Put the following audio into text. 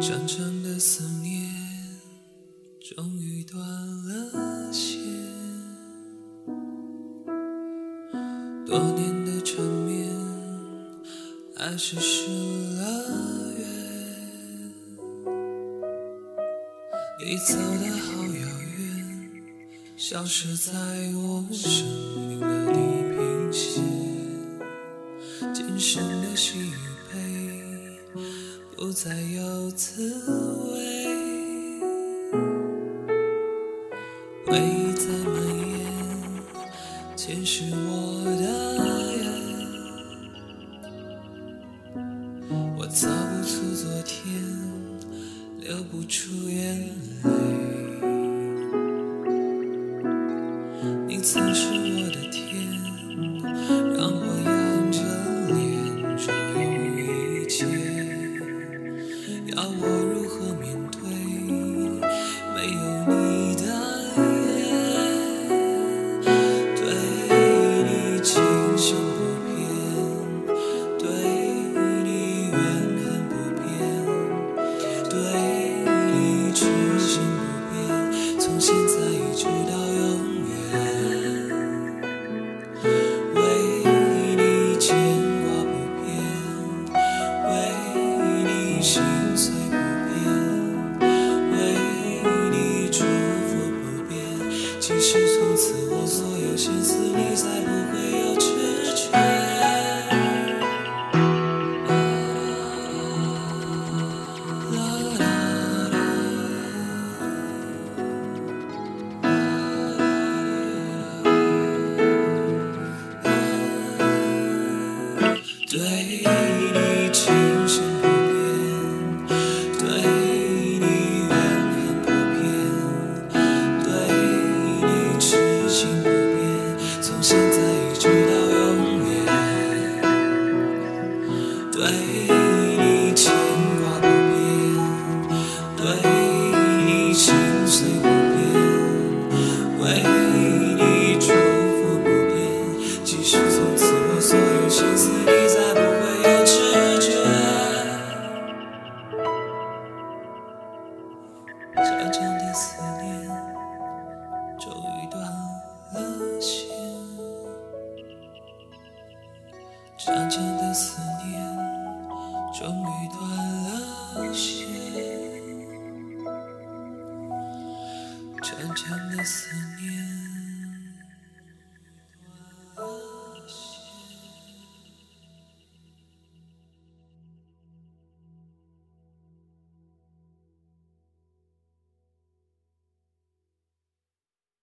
长长的思念终于断了线，多年那是失了缘。你走的好遥远，消失在我生命的地平线，今生的喜与悲。不再有滋味，回忆在流不出眼泪。你曾是我的天，让我仰着脸左右一切。要我赐我所有心思，你才不会有长长的思念终于断了线，长长的思念终于断了线，长长的思念。